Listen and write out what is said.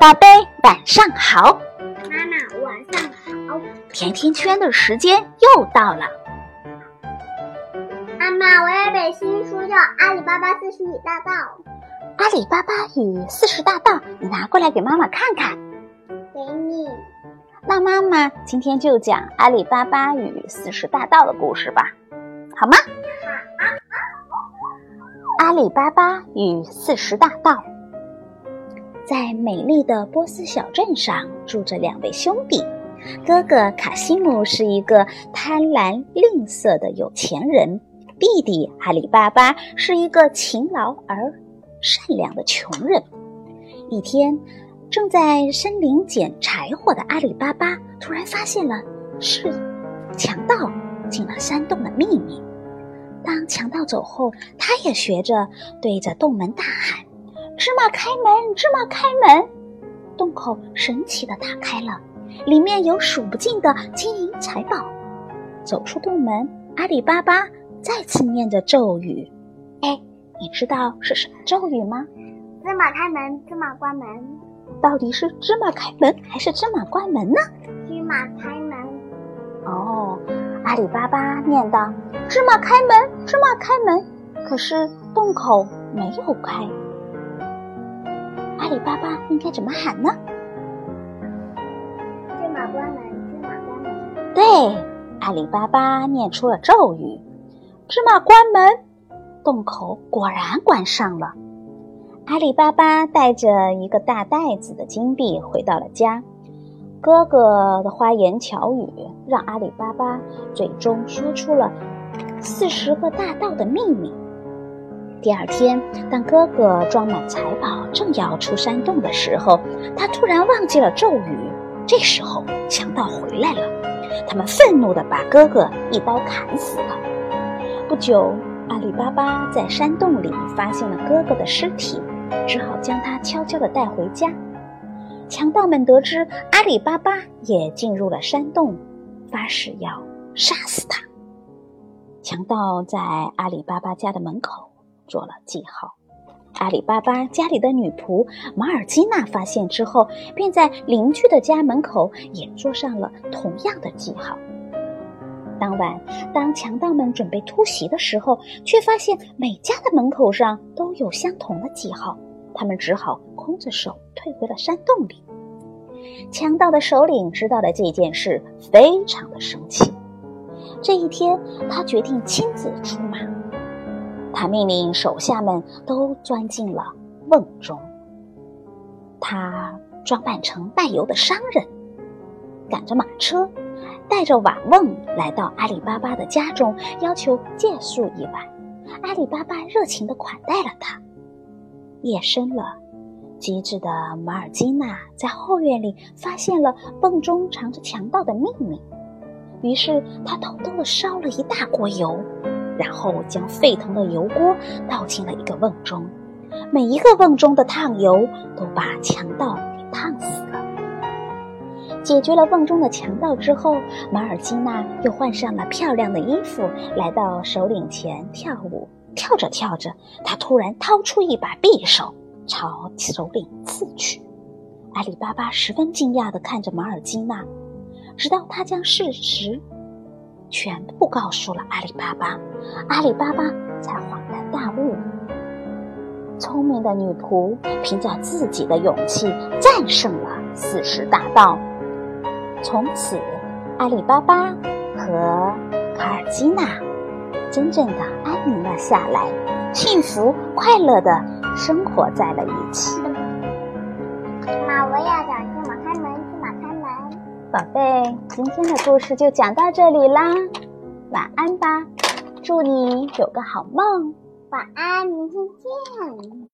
宝贝，晚上好。妈妈，晚上好。甜甜圈的时间又到了。妈妈，我有本新书叫《阿里巴巴四十大盗》。阿里巴巴与四十大盗，你拿过来给妈妈看看。给你。那妈妈今天就讲阿里巴巴与四十大盗的故事吧，好吗？阿里巴巴与四十大盗。在美丽的波斯小镇上，住着两位兄弟。哥哥卡西姆是一个贪婪吝啬的有钱人，弟弟阿里巴巴是一个勤劳而善良的穷人。一天，正在森林捡柴火的阿里巴巴突然发现了是强盗进了山洞的秘密。当强盗走后，他也学着对着洞门大喊。芝麻开门，芝麻开门！洞口神奇的打开了，里面有数不尽的金银财宝。走出洞门，阿里巴巴再次念着咒语。哎，你知道是什么咒语吗？芝麻开门，芝麻关门。到底是芝麻开门还是芝麻关门呢？芝麻开门。哦，阿里巴巴念道：“芝麻开门，芝麻开门。”可是洞口没有开。阿里巴巴应该怎么喊呢？芝麻关门，芝麻关门。对，阿里巴巴念出了咒语：“芝麻关门。”洞口果然关上了。阿里巴巴带着一个大袋子的金币回到了家。哥哥的花言巧语让阿里巴巴最终说出了四十个大盗的秘密。第二天，当哥哥装满财宝正要出山洞的时候，他突然忘记了咒语。这时候，强盗回来了，他们愤怒地把哥哥一刀砍死了。不久，阿里巴巴在山洞里发现了哥哥的尸体，只好将他悄悄地带回家。强盗们得知阿里巴巴也进入了山洞，发誓要杀死他。强盗在阿里巴巴家的门口。做了记号，阿里巴巴家里的女仆马尔基娜发现之后，便在邻居的家门口也做上了同样的记号。当晚，当强盗们准备突袭的时候，却发现每家的门口上都有相同的记号，他们只好空着手退回了山洞里。强盗的首领知道了这件事，非常的生气。这一天，他决定亲自出马。他命令手下们都钻进了瓮中。他装扮成卖油的商人，赶着马车，带着瓦瓮来到阿里巴巴的家中，要求借宿一晚。阿里巴巴热情地款待了他。夜深了，机智的马尔基娜在后院里发现了瓮中藏着强盗的秘密，于是他偷偷的烧了一大锅油。然后将沸腾的油锅倒进了一个瓮中，每一个瓮中的烫油都把强盗给烫死了。解决了瓮中的强盗之后，马尔基娜又换上了漂亮的衣服，来到首领前跳舞。跳着跳着，她突然掏出一把匕首，朝首领刺去。阿里巴巴十分惊讶地看着马尔基娜，直到他将事实。全部告诉了阿里巴巴，阿里巴巴才恍然大悟。聪明的女仆凭着自己的勇气战胜了四十大盗，从此阿里巴巴和卡尔基娜真正的安宁了下来，幸福快乐的生活在了一起。宝贝，今天的故事就讲到这里啦，晚安吧，祝你有个好梦，晚安，明天见。